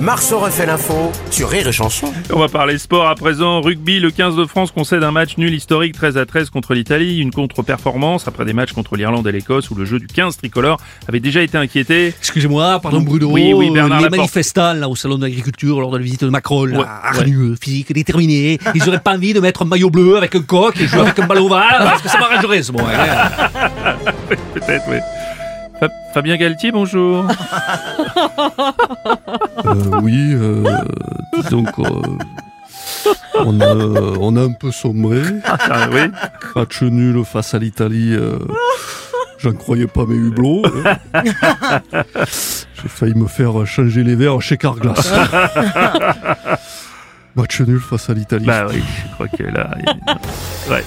Marceau refait l'info sur Rire et Chanson. On va parler sport à présent. Rugby, le 15 de France concède un match nul historique 13 à 13 contre l'Italie. Une contre-performance après des matchs contre l'Irlande et l'Écosse où le jeu du 15 tricolore avait déjà été inquiété. Excusez-moi, pardon Bruno. Oui, oui, Bernard Les Laporte. manifestants là au salon de l'agriculture lors de la visite de Macron, là, Ouais, hargneux, physique, déterminé. Ils auraient pas envie de mettre un maillot bleu avec un coq et jouer avec un ballon ovale parce que ça m'arrangerait ce moment. hein. Peut-être, oui. Fa- Fabien Galtier, bonjour. Euh, oui, euh, disons qu'on on a, on a un peu sombré. Ah, oui. Match nul face à l'Italie. euh, J'en croyais pas mes hublots. hein. J'ai failli me faire changer les verres chez Carglass. Match nul face à l'Italie. Bah oui, je crois que là. Ouais.